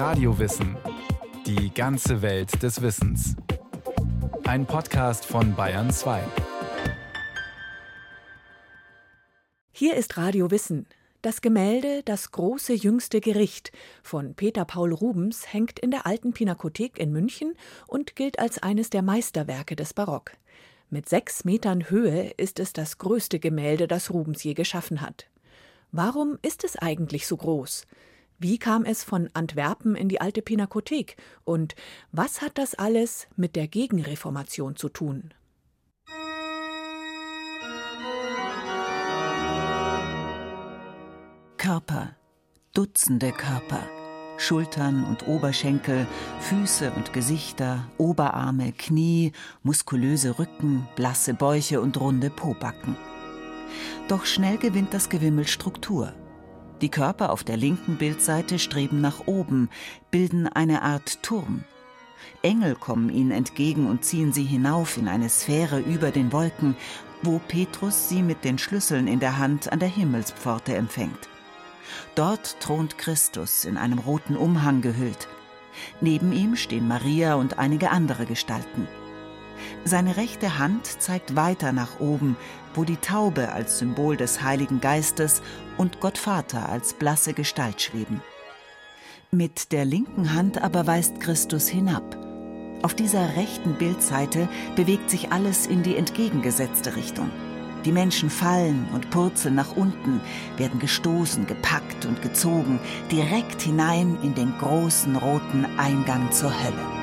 Radiowissen. Die ganze Welt des Wissens. Ein Podcast von Bayern 2. Hier ist Radio Wissen. Das Gemälde Das große jüngste Gericht von Peter Paul Rubens hängt in der Alten Pinakothek in München und gilt als eines der Meisterwerke des Barock. Mit sechs Metern Höhe ist es das größte Gemälde, das Rubens je geschaffen hat. Warum ist es eigentlich so groß? Wie kam es von Antwerpen in die alte Pinakothek? Und was hat das alles mit der Gegenreformation zu tun? Körper, Dutzende Körper, Schultern und Oberschenkel, Füße und Gesichter, Oberarme, Knie, muskulöse Rücken, blasse Bäuche und runde Pobacken. Doch schnell gewinnt das Gewimmel Struktur. Die Körper auf der linken Bildseite streben nach oben, bilden eine Art Turm. Engel kommen ihnen entgegen und ziehen sie hinauf in eine Sphäre über den Wolken, wo Petrus sie mit den Schlüsseln in der Hand an der Himmelspforte empfängt. Dort thront Christus in einem roten Umhang gehüllt. Neben ihm stehen Maria und einige andere Gestalten. Seine rechte Hand zeigt weiter nach oben, wo die Taube als Symbol des Heiligen Geistes und Gott Vater als blasse Gestalt schweben. Mit der linken Hand aber weist Christus hinab. Auf dieser rechten Bildseite bewegt sich alles in die entgegengesetzte Richtung. Die Menschen fallen und purzeln nach unten, werden gestoßen, gepackt und gezogen, direkt hinein in den großen roten Eingang zur Hölle.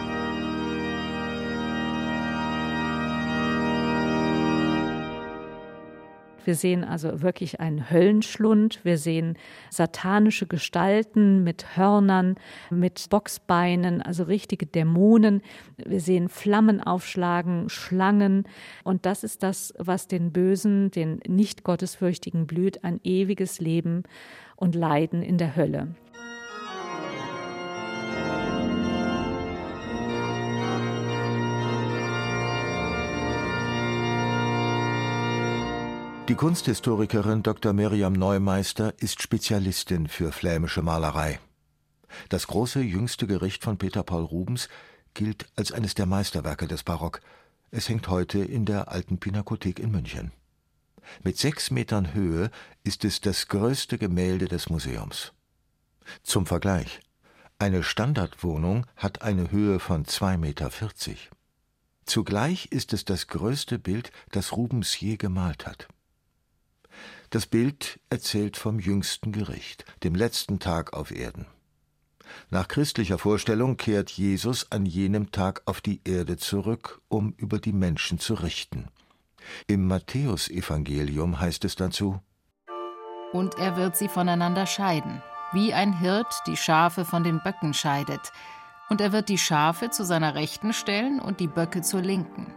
Wir sehen also wirklich einen Höllenschlund. Wir sehen satanische Gestalten mit Hörnern, mit Boxbeinen, also richtige Dämonen. Wir sehen Flammen aufschlagen, Schlangen. Und das ist das, was den Bösen, den nicht gottesfürchtigen blüht, ein ewiges Leben und Leiden in der Hölle. Die Kunsthistorikerin Dr. Miriam Neumeister ist Spezialistin für flämische Malerei. Das große jüngste Gericht von Peter Paul Rubens gilt als eines der Meisterwerke des Barock. Es hängt heute in der Alten Pinakothek in München. Mit sechs Metern Höhe ist es das größte Gemälde des Museums. Zum Vergleich. Eine Standardwohnung hat eine Höhe von zwei Meter. vierzig. Zugleich ist es das größte Bild, das Rubens je gemalt hat. Das Bild erzählt vom jüngsten Gericht, dem letzten Tag auf Erden. Nach christlicher Vorstellung kehrt Jesus an jenem Tag auf die Erde zurück, um über die Menschen zu richten. Im Matthäusevangelium heißt es dazu: Und er wird sie voneinander scheiden, wie ein Hirt die Schafe von den Böcken scheidet. Und er wird die Schafe zu seiner Rechten stellen und die Böcke zur Linken.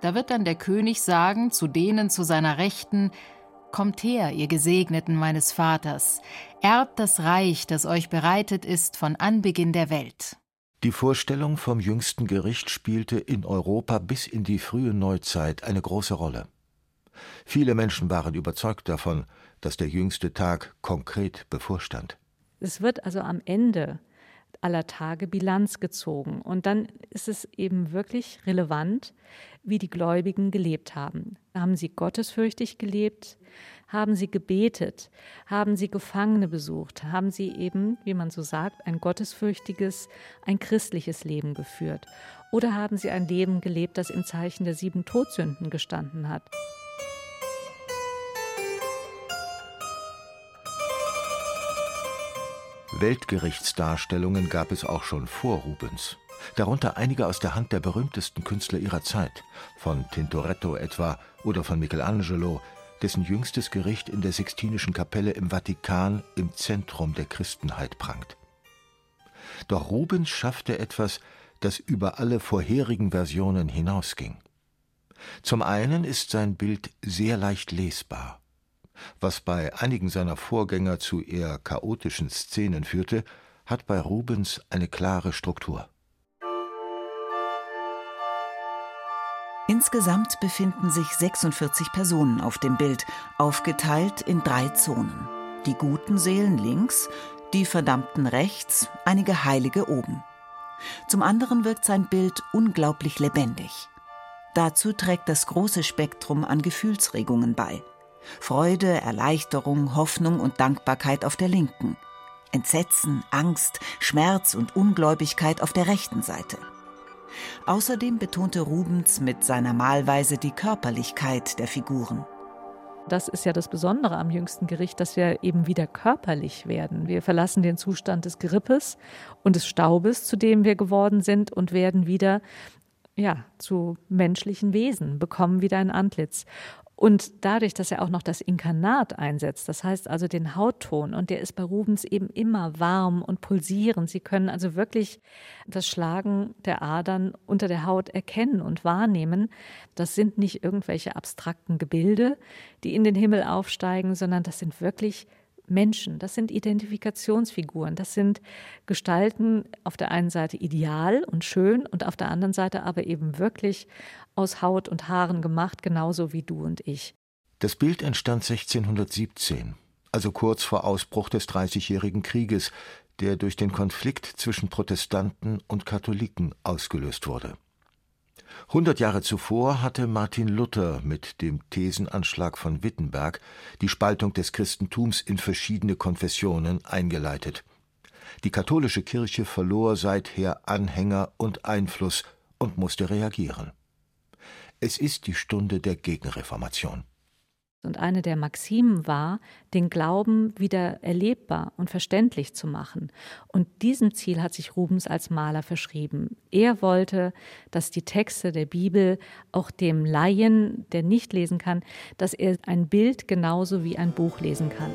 Da wird dann der König sagen zu denen zu seiner Rechten: Kommt her, ihr Gesegneten meines Vaters, erbt das Reich, das euch bereitet ist von Anbeginn der Welt. Die Vorstellung vom jüngsten Gericht spielte in Europa bis in die frühe Neuzeit eine große Rolle. Viele Menschen waren überzeugt davon, dass der jüngste Tag konkret bevorstand. Es wird also am Ende aller Tage Bilanz gezogen. Und dann ist es eben wirklich relevant, wie die Gläubigen gelebt haben. Haben sie gottesfürchtig gelebt? Haben sie gebetet? Haben sie Gefangene besucht? Haben sie eben, wie man so sagt, ein gottesfürchtiges, ein christliches Leben geführt? Oder haben sie ein Leben gelebt, das im Zeichen der sieben Todsünden gestanden hat? Weltgerichtsdarstellungen gab es auch schon vor Rubens. Darunter einige aus der Hand der berühmtesten Künstler ihrer Zeit, von Tintoretto etwa oder von Michelangelo, dessen jüngstes Gericht in der Sixtinischen Kapelle im Vatikan im Zentrum der Christenheit prangt. Doch Rubens schaffte etwas, das über alle vorherigen Versionen hinausging. Zum einen ist sein Bild sehr leicht lesbar. Was bei einigen seiner Vorgänger zu eher chaotischen Szenen führte, hat bei Rubens eine klare Struktur. Insgesamt befinden sich 46 Personen auf dem Bild, aufgeteilt in drei Zonen. Die guten Seelen links, die Verdammten rechts, einige Heilige oben. Zum anderen wirkt sein Bild unglaublich lebendig. Dazu trägt das große Spektrum an Gefühlsregungen bei. Freude, Erleichterung, Hoffnung und Dankbarkeit auf der linken. Entsetzen, Angst, Schmerz und Ungläubigkeit auf der rechten Seite. Außerdem betonte Rubens mit seiner Malweise die Körperlichkeit der Figuren. Das ist ja das Besondere am jüngsten Gericht, dass wir eben wieder körperlich werden. Wir verlassen den Zustand des Grippes und des Staubes, zu dem wir geworden sind, und werden wieder ja, zu menschlichen Wesen, bekommen wieder ein Antlitz. Und dadurch, dass er auch noch das Inkarnat einsetzt, das heißt also den Hautton, und der ist bei Rubens eben immer warm und pulsierend. Sie können also wirklich das Schlagen der Adern unter der Haut erkennen und wahrnehmen. Das sind nicht irgendwelche abstrakten Gebilde, die in den Himmel aufsteigen, sondern das sind wirklich Menschen, das sind Identifikationsfiguren, das sind Gestalten auf der einen Seite ideal und schön und auf der anderen Seite aber eben wirklich aus Haut und Haaren gemacht, genauso wie du und ich. Das Bild entstand 1617, also kurz vor Ausbruch des Dreißigjährigen Krieges, der durch den Konflikt zwischen Protestanten und Katholiken ausgelöst wurde. Hundert Jahre zuvor hatte Martin Luther mit dem Thesenanschlag von Wittenberg die Spaltung des Christentums in verschiedene Konfessionen eingeleitet. Die katholische Kirche verlor seither Anhänger und Einfluss und musste reagieren. Es ist die Stunde der Gegenreformation. Und eine der Maximen war, den Glauben wieder erlebbar und verständlich zu machen. Und diesem Ziel hat sich Rubens als Maler verschrieben. Er wollte, dass die Texte der Bibel auch dem Laien, der nicht lesen kann, dass er ein Bild genauso wie ein Buch lesen kann.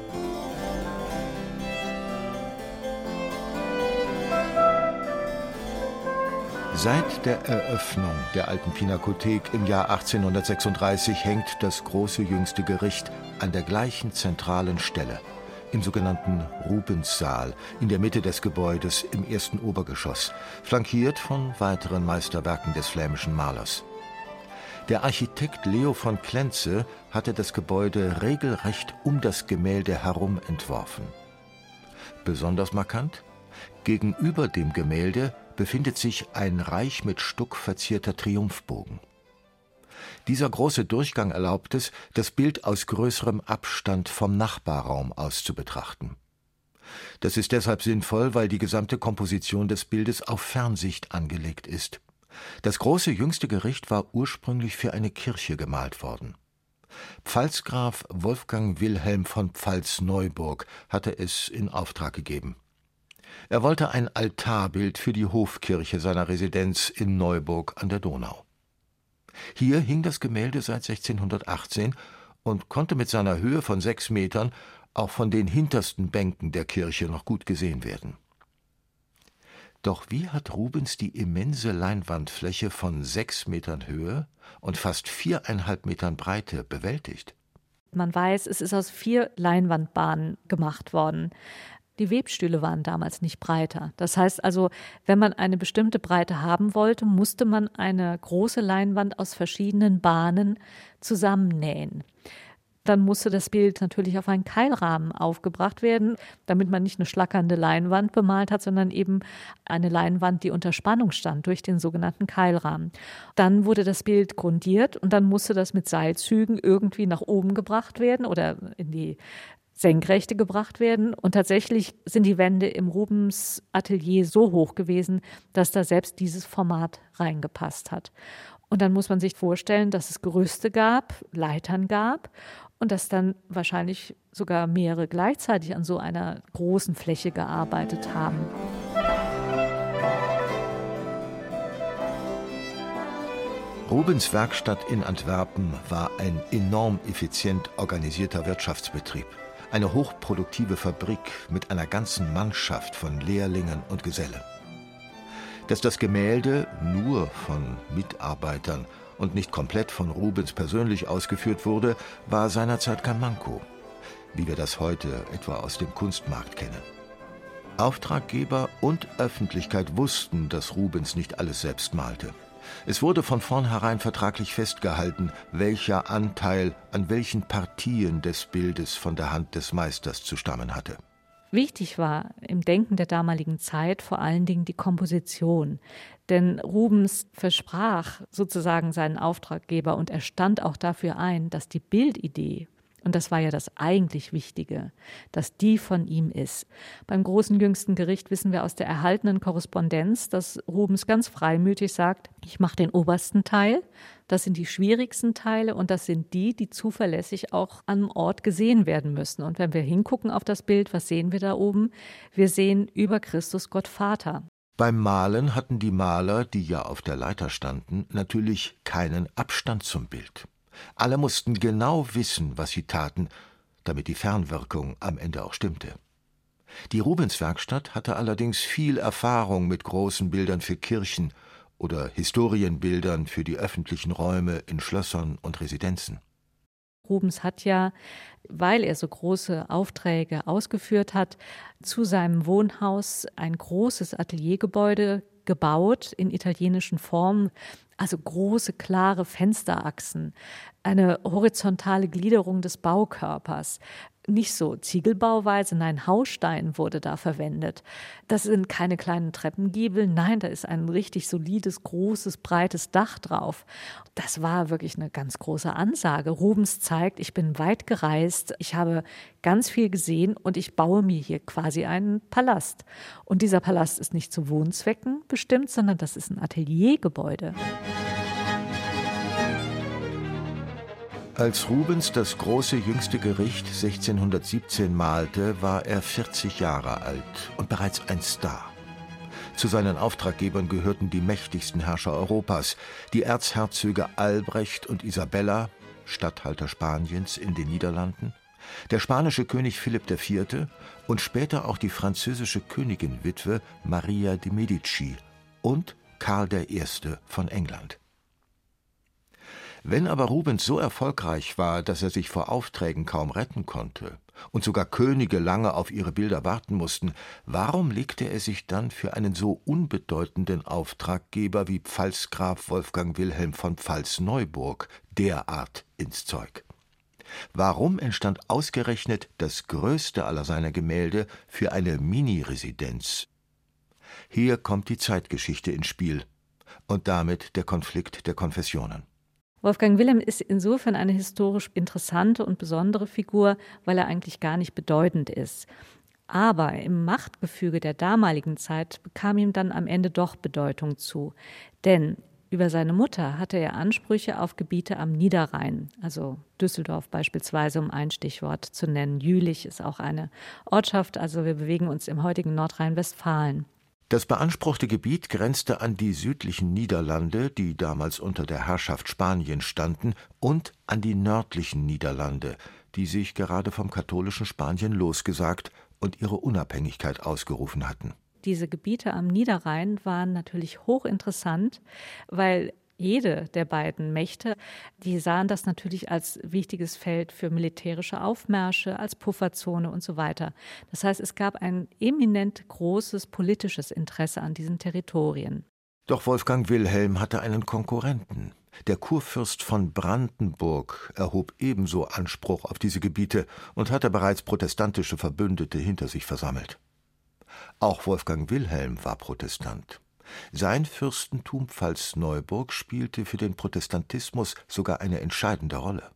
Seit der Eröffnung der alten Pinakothek im Jahr 1836 hängt das große jüngste Gericht an der gleichen zentralen Stelle, im sogenannten Rubenssaal, in der Mitte des Gebäudes im ersten Obergeschoss, flankiert von weiteren Meisterwerken des flämischen Malers. Der Architekt Leo von Klenze hatte das Gebäude regelrecht um das Gemälde herum entworfen. Besonders markant? Gegenüber dem Gemälde befindet sich ein reich mit Stuck verzierter Triumphbogen. Dieser große Durchgang erlaubt es, das Bild aus größerem Abstand vom Nachbarraum aus zu betrachten. Das ist deshalb sinnvoll, weil die gesamte Komposition des Bildes auf Fernsicht angelegt ist. Das große jüngste Gericht war ursprünglich für eine Kirche gemalt worden. Pfalzgraf Wolfgang Wilhelm von Pfalz-Neuburg hatte es in Auftrag gegeben. Er wollte ein Altarbild für die Hofkirche seiner Residenz in Neuburg an der Donau. Hier hing das Gemälde seit 1618 und konnte mit seiner Höhe von sechs Metern auch von den hintersten Bänken der Kirche noch gut gesehen werden. Doch wie hat Rubens die immense Leinwandfläche von sechs Metern Höhe und fast viereinhalb Metern Breite bewältigt? Man weiß, es ist aus vier Leinwandbahnen gemacht worden. Die Webstühle waren damals nicht breiter. Das heißt also, wenn man eine bestimmte Breite haben wollte, musste man eine große Leinwand aus verschiedenen Bahnen zusammennähen. Dann musste das Bild natürlich auf einen Keilrahmen aufgebracht werden, damit man nicht eine schlackernde Leinwand bemalt hat, sondern eben eine Leinwand, die unter Spannung stand durch den sogenannten Keilrahmen. Dann wurde das Bild grundiert und dann musste das mit Seilzügen irgendwie nach oben gebracht werden oder in die Senkrechte gebracht werden. Und tatsächlich sind die Wände im Rubens Atelier so hoch gewesen, dass da selbst dieses Format reingepasst hat. Und dann muss man sich vorstellen, dass es Gerüste gab, Leitern gab und dass dann wahrscheinlich sogar mehrere gleichzeitig an so einer großen Fläche gearbeitet haben. Rubens Werkstatt in Antwerpen war ein enorm effizient organisierter Wirtschaftsbetrieb eine hochproduktive Fabrik mit einer ganzen Mannschaft von Lehrlingen und Gesellen. Dass das Gemälde nur von Mitarbeitern und nicht komplett von Rubens persönlich ausgeführt wurde, war seinerzeit kein Manko, wie wir das heute etwa aus dem Kunstmarkt kennen. Auftraggeber und Öffentlichkeit wussten, dass Rubens nicht alles selbst malte. Es wurde von vornherein vertraglich festgehalten, welcher Anteil an welchen Partien des Bildes von der Hand des Meisters zu stammen hatte. Wichtig war im Denken der damaligen Zeit vor allen Dingen die Komposition. Denn Rubens versprach sozusagen seinen Auftraggeber und er stand auch dafür ein, dass die Bildidee und das war ja das eigentlich Wichtige, dass die von ihm ist. Beim großen jüngsten Gericht wissen wir aus der erhaltenen Korrespondenz, dass Rubens ganz freimütig sagt, ich mache den obersten Teil, das sind die schwierigsten Teile und das sind die, die zuverlässig auch am Ort gesehen werden müssen. Und wenn wir hingucken auf das Bild, was sehen wir da oben? Wir sehen über Christus Gott Vater. Beim Malen hatten die Maler, die ja auf der Leiter standen, natürlich keinen Abstand zum Bild. Alle mussten genau wissen, was sie taten, damit die Fernwirkung am Ende auch stimmte. Die Rubens-Werkstatt hatte allerdings viel Erfahrung mit großen Bildern für Kirchen oder Historienbildern für die öffentlichen Räume in Schlössern und Residenzen. Rubens hat ja, weil er so große Aufträge ausgeführt hat, zu seinem Wohnhaus ein großes Ateliergebäude gebaut in italienischen Formen, also große, klare Fensterachsen, eine horizontale Gliederung des Baukörpers. Nicht so Ziegelbauweise, nein, Hausstein wurde da verwendet. Das sind keine kleinen Treppengiebel, nein, da ist ein richtig solides, großes, breites Dach drauf. Das war wirklich eine ganz große Ansage. Rubens zeigt, ich bin weit gereist, ich habe ganz viel gesehen und ich baue mir hier quasi einen Palast. Und dieser Palast ist nicht zu Wohnzwecken bestimmt, sondern das ist ein Ateliergebäude. Als Rubens das große jüngste Gericht 1617 malte, war er 40 Jahre alt und bereits ein Star. Zu seinen Auftraggebern gehörten die mächtigsten Herrscher Europas, die Erzherzöge Albrecht und Isabella, Statthalter Spaniens in den Niederlanden, der spanische König Philipp IV. und später auch die französische Königinwitwe Maria de Medici und Karl I. von England. Wenn aber Rubens so erfolgreich war, dass er sich vor Aufträgen kaum retten konnte und sogar Könige lange auf ihre Bilder warten mussten, warum legte er sich dann für einen so unbedeutenden Auftraggeber wie Pfalzgraf Wolfgang Wilhelm von Pfalz-Neuburg derart ins Zeug? Warum entstand ausgerechnet das größte aller seiner Gemälde für eine Mini-Residenz? Hier kommt die Zeitgeschichte ins Spiel und damit der Konflikt der Konfessionen. Wolfgang Wilhelm ist insofern eine historisch interessante und besondere Figur, weil er eigentlich gar nicht bedeutend ist. Aber im Machtgefüge der damaligen Zeit bekam ihm dann am Ende doch Bedeutung zu. Denn über seine Mutter hatte er Ansprüche auf Gebiete am Niederrhein, also Düsseldorf beispielsweise, um ein Stichwort zu nennen. Jülich ist auch eine Ortschaft, also wir bewegen uns im heutigen Nordrhein-Westfalen. Das beanspruchte Gebiet grenzte an die südlichen Niederlande, die damals unter der Herrschaft Spaniens standen, und an die nördlichen Niederlande, die sich gerade vom katholischen Spanien losgesagt und ihre Unabhängigkeit ausgerufen hatten. Diese Gebiete am Niederrhein waren natürlich hochinteressant, weil jede der beiden Mächte, die sahen das natürlich als wichtiges Feld für militärische Aufmärsche, als Pufferzone und so weiter. Das heißt, es gab ein eminent großes politisches Interesse an diesen Territorien. Doch Wolfgang Wilhelm hatte einen Konkurrenten. Der Kurfürst von Brandenburg erhob ebenso Anspruch auf diese Gebiete und hatte bereits protestantische Verbündete hinter sich versammelt. Auch Wolfgang Wilhelm war Protestant. Sein Fürstentum Pfalz-Neuburg spielte für den Protestantismus sogar eine entscheidende Rolle.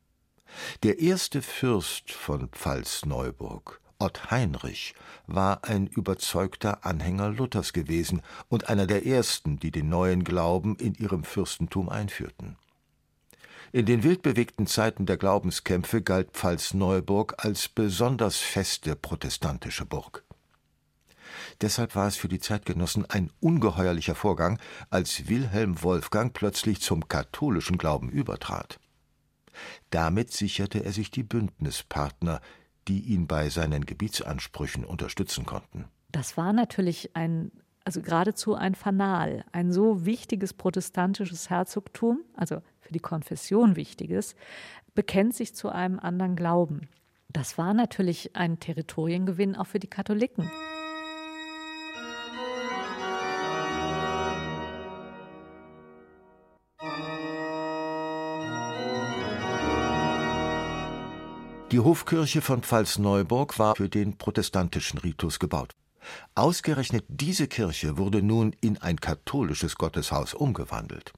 Der erste Fürst von Pfalz-Neuburg, Ott Heinrich, war ein überzeugter Anhänger Luthers gewesen und einer der ersten, die den neuen Glauben in ihrem Fürstentum einführten. In den wildbewegten Zeiten der Glaubenskämpfe galt Pfalz-Neuburg als besonders feste protestantische Burg. Deshalb war es für die Zeitgenossen ein ungeheuerlicher Vorgang, als Wilhelm Wolfgang plötzlich zum katholischen Glauben übertrat. Damit sicherte er sich die Bündnispartner, die ihn bei seinen Gebietsansprüchen unterstützen konnten. Das war natürlich ein, also geradezu ein Fanal, ein so wichtiges protestantisches Herzogtum, also für die Konfession wichtiges, bekennt sich zu einem anderen Glauben. Das war natürlich ein Territoriengewinn auch für die Katholiken. Die Hofkirche von Pfalz-Neuburg war für den protestantischen Ritus gebaut. Ausgerechnet diese Kirche wurde nun in ein katholisches Gotteshaus umgewandelt.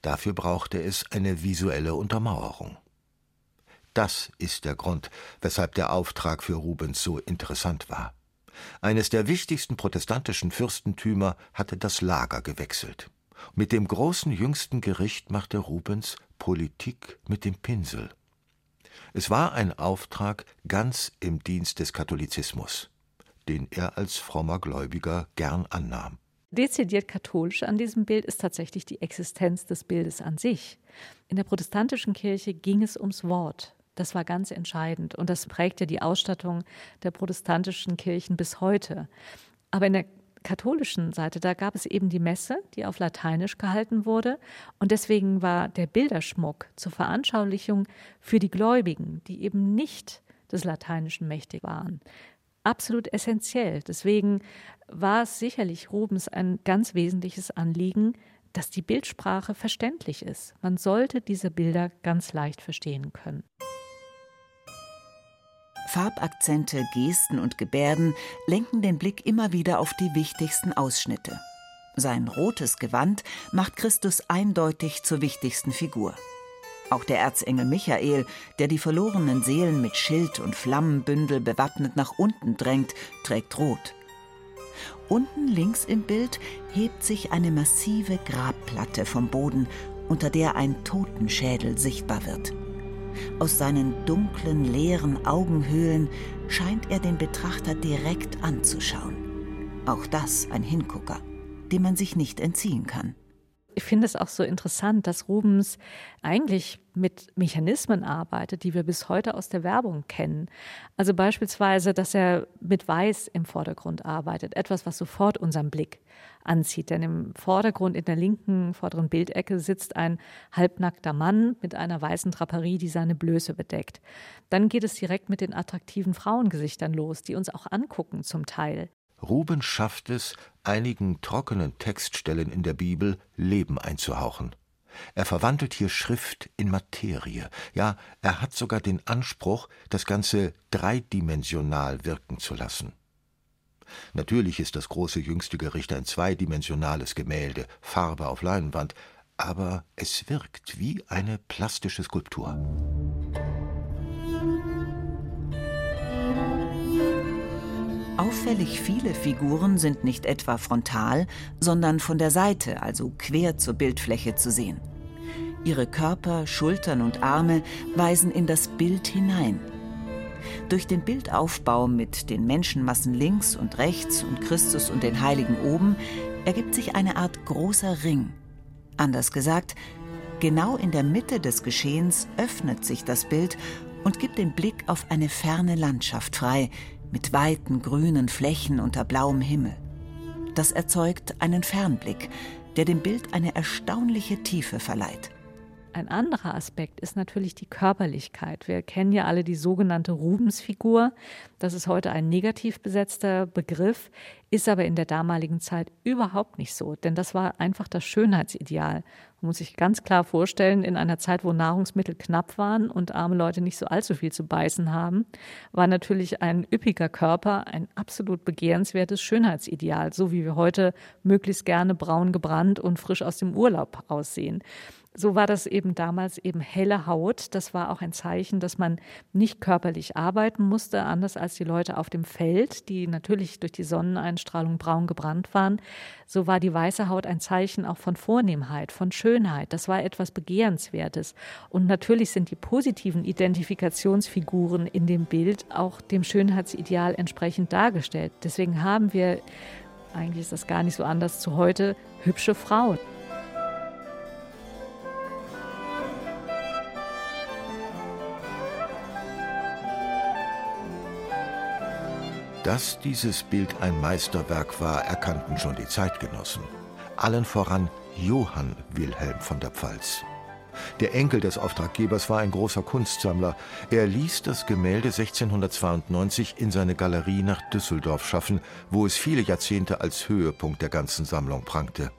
Dafür brauchte es eine visuelle Untermauerung. Das ist der Grund, weshalb der Auftrag für Rubens so interessant war. Eines der wichtigsten protestantischen Fürstentümer hatte das Lager gewechselt. Mit dem großen jüngsten Gericht machte Rubens Politik mit dem Pinsel. Es war ein Auftrag ganz im Dienst des Katholizismus, den er als frommer Gläubiger gern annahm. Dezidiert katholisch an diesem Bild ist tatsächlich die Existenz des Bildes an sich. In der protestantischen Kirche ging es ums Wort. Das war ganz entscheidend und das prägt ja die Ausstattung der protestantischen Kirchen bis heute. Aber in der katholischen Seite, da gab es eben die Messe, die auf Lateinisch gehalten wurde. Und deswegen war der Bilderschmuck zur Veranschaulichung für die Gläubigen, die eben nicht des Lateinischen mächtig waren, absolut essentiell. Deswegen war es sicherlich Rubens ein ganz wesentliches Anliegen, dass die Bildsprache verständlich ist. Man sollte diese Bilder ganz leicht verstehen können. Farbakzente, Gesten und Gebärden lenken den Blick immer wieder auf die wichtigsten Ausschnitte. Sein rotes Gewand macht Christus eindeutig zur wichtigsten Figur. Auch der Erzengel Michael, der die verlorenen Seelen mit Schild und Flammenbündel bewappnet nach unten drängt, trägt rot. Unten links im Bild hebt sich eine massive Grabplatte vom Boden, unter der ein Totenschädel sichtbar wird. Aus seinen dunklen, leeren Augenhöhlen scheint er den Betrachter direkt anzuschauen. Auch das ein Hingucker, dem man sich nicht entziehen kann ich finde es auch so interessant, dass Rubens eigentlich mit Mechanismen arbeitet, die wir bis heute aus der Werbung kennen. Also beispielsweise, dass er mit Weiß im Vordergrund arbeitet, etwas, was sofort unseren Blick anzieht. Denn im Vordergrund, in der linken vorderen Bildecke, sitzt ein halbnackter Mann mit einer weißen Draperie, die seine Blöße bedeckt. Dann geht es direkt mit den attraktiven Frauengesichtern los, die uns auch angucken zum Teil. Rubens schafft es, einigen trockenen Textstellen in der Bibel Leben einzuhauchen. Er verwandelt hier Schrift in Materie. Ja, er hat sogar den Anspruch, das Ganze dreidimensional wirken zu lassen. Natürlich ist das große jüngste Gericht ein zweidimensionales Gemälde, Farbe auf Leinwand, aber es wirkt wie eine plastische Skulptur. Auffällig viele Figuren sind nicht etwa frontal, sondern von der Seite, also quer zur Bildfläche zu sehen. Ihre Körper, Schultern und Arme weisen in das Bild hinein. Durch den Bildaufbau mit den Menschenmassen links und rechts und Christus und den Heiligen oben ergibt sich eine Art großer Ring. Anders gesagt, genau in der Mitte des Geschehens öffnet sich das Bild und gibt den Blick auf eine ferne Landschaft frei, mit weiten grünen Flächen unter blauem Himmel. Das erzeugt einen Fernblick, der dem Bild eine erstaunliche Tiefe verleiht. Ein anderer Aspekt ist natürlich die Körperlichkeit. Wir kennen ja alle die sogenannte Rubensfigur. Das ist heute ein negativ besetzter Begriff, ist aber in der damaligen Zeit überhaupt nicht so, denn das war einfach das Schönheitsideal. Man muss sich ganz klar vorstellen, in einer Zeit, wo Nahrungsmittel knapp waren und arme Leute nicht so allzu viel zu beißen haben, war natürlich ein üppiger Körper ein absolut begehrenswertes Schönheitsideal, so wie wir heute möglichst gerne braun gebrannt und frisch aus dem Urlaub aussehen so war das eben damals eben helle Haut. Das war auch ein Zeichen, dass man nicht körperlich arbeiten musste, anders als die Leute auf dem Feld, die natürlich durch die Sonneneinstrahlung braun gebrannt waren. So war die weiße Haut ein Zeichen auch von Vornehmheit, von Schönheit. Das war etwas Begehrenswertes. Und natürlich sind die positiven Identifikationsfiguren in dem Bild auch dem Schönheitsideal entsprechend dargestellt. Deswegen haben wir, eigentlich ist das gar nicht so anders zu heute, hübsche Frauen. Dass dieses Bild ein Meisterwerk war, erkannten schon die Zeitgenossen. Allen voran Johann Wilhelm von der Pfalz. Der Enkel des Auftraggebers war ein großer Kunstsammler. Er ließ das Gemälde 1692 in seine Galerie nach Düsseldorf schaffen, wo es viele Jahrzehnte als Höhepunkt der ganzen Sammlung prangte.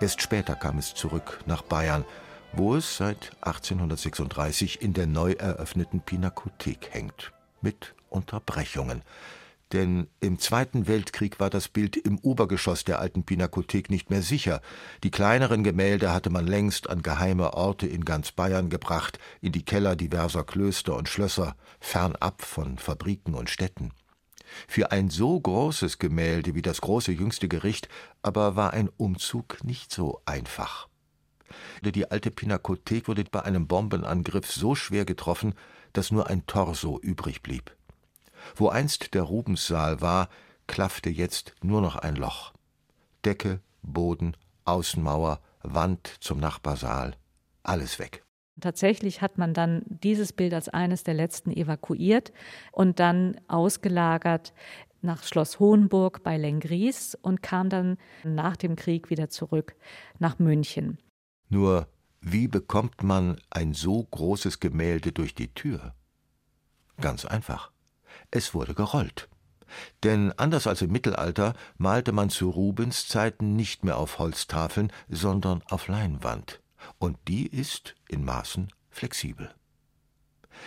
Erst später kam es zurück nach Bayern wo es seit 1836 in der neu eröffneten Pinakothek hängt, mit Unterbrechungen. Denn im Zweiten Weltkrieg war das Bild im Obergeschoss der alten Pinakothek nicht mehr sicher. Die kleineren Gemälde hatte man längst an geheime Orte in ganz Bayern gebracht, in die Keller diverser Klöster und Schlösser, fernab von Fabriken und Städten. Für ein so großes Gemälde wie das große jüngste Gericht aber war ein Umzug nicht so einfach. Die alte Pinakothek wurde bei einem Bombenangriff so schwer getroffen, dass nur ein Torso übrig blieb. Wo einst der Rubenssaal war, klaffte jetzt nur noch ein Loch. Decke, Boden, Außenmauer, Wand zum Nachbarsaal, alles weg. Tatsächlich hat man dann dieses Bild als eines der letzten evakuiert und dann ausgelagert nach Schloss Hohenburg bei Lengries und kam dann nach dem Krieg wieder zurück nach München. Nur wie bekommt man ein so großes Gemälde durch die Tür? Ganz einfach. Es wurde gerollt. Denn anders als im Mittelalter malte man zu Rubens Zeiten nicht mehr auf Holztafeln, sondern auf Leinwand. Und die ist in Maßen flexibel.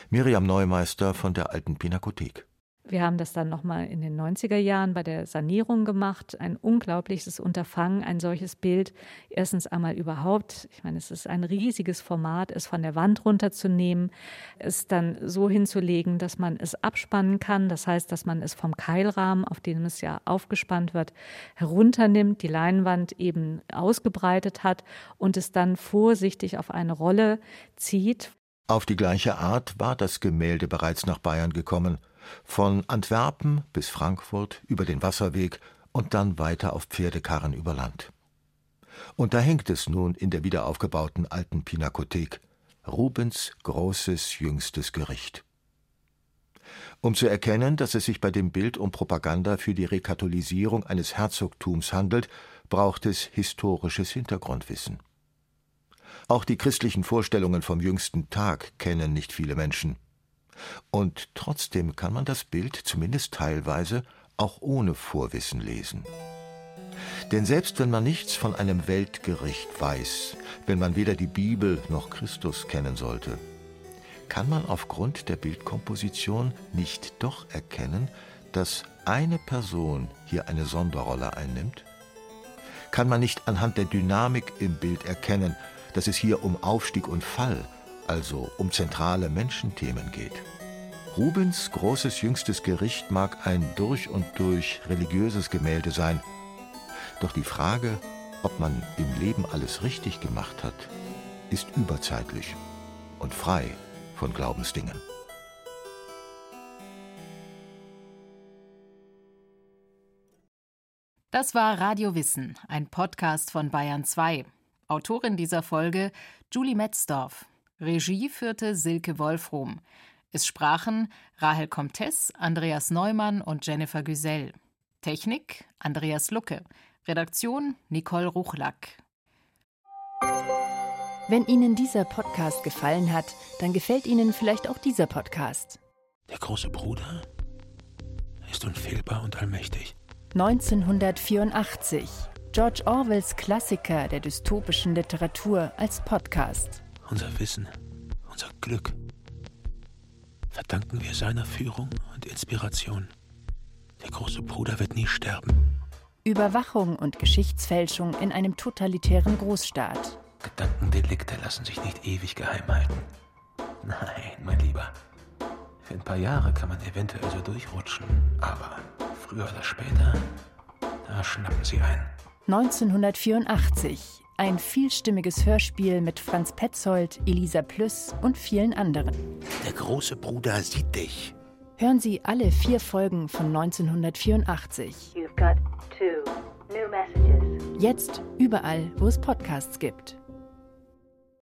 Miriam Neumeister von der Alten Pinakothek. Wir haben das dann nochmal in den 90er Jahren bei der Sanierung gemacht. Ein unglaubliches Unterfangen, ein solches Bild. Erstens einmal überhaupt, ich meine, es ist ein riesiges Format, es von der Wand runterzunehmen, es dann so hinzulegen, dass man es abspannen kann. Das heißt, dass man es vom Keilrahmen, auf dem es ja aufgespannt wird, herunternimmt, die Leinwand eben ausgebreitet hat und es dann vorsichtig auf eine Rolle zieht. Auf die gleiche Art war das Gemälde bereits nach Bayern gekommen von Antwerpen bis Frankfurt über den Wasserweg und dann weiter auf Pferdekarren über Land. Und da hängt es nun in der wiederaufgebauten alten Pinakothek, Rubens großes jüngstes Gericht. Um zu erkennen, dass es sich bei dem Bild um Propaganda für die Rekatholisierung eines Herzogtums handelt, braucht es historisches Hintergrundwissen. Auch die christlichen Vorstellungen vom jüngsten Tag kennen nicht viele Menschen. Und trotzdem kann man das Bild zumindest teilweise auch ohne Vorwissen lesen. Denn selbst wenn man nichts von einem Weltgericht weiß, wenn man weder die Bibel noch Christus kennen sollte, kann man aufgrund der Bildkomposition nicht doch erkennen, dass eine Person hier eine Sonderrolle einnimmt? Kann man nicht anhand der Dynamik im Bild erkennen, dass es hier um Aufstieg und Fall, also um zentrale Menschenthemen geht. Rubens großes jüngstes Gericht mag ein durch und durch religiöses Gemälde sein, doch die Frage, ob man im Leben alles richtig gemacht hat, ist überzeitlich und frei von Glaubensdingen. Das war Radio Wissen, ein Podcast von Bayern 2. Autorin dieser Folge Julie Metzdorf. Regie führte Silke Wolfrom. Es sprachen Rahel Comtes, Andreas Neumann und Jennifer Güsell. Technik Andreas Lucke. Redaktion Nicole Ruchlack. Wenn Ihnen dieser Podcast gefallen hat, dann gefällt Ihnen vielleicht auch dieser Podcast. Der große Bruder ist unfehlbar und allmächtig. 1984. George Orwells Klassiker der dystopischen Literatur als Podcast. Unser Wissen unser Glück verdanken wir seiner Führung und Inspiration. Der große Bruder wird nie sterben. Überwachung und Geschichtsfälschung in einem totalitären Großstaat. Gedankendelikte lassen sich nicht ewig geheim halten. Nein, mein Lieber. Für ein paar Jahre kann man eventuell so durchrutschen, aber früher oder später, da schnappen sie ein. 1984 ein vielstimmiges Hörspiel mit Franz Petzold, Elisa Plüss und vielen anderen. Der große Bruder sieht dich. Hören Sie alle vier Folgen von 1984. Jetzt überall, wo es Podcasts gibt.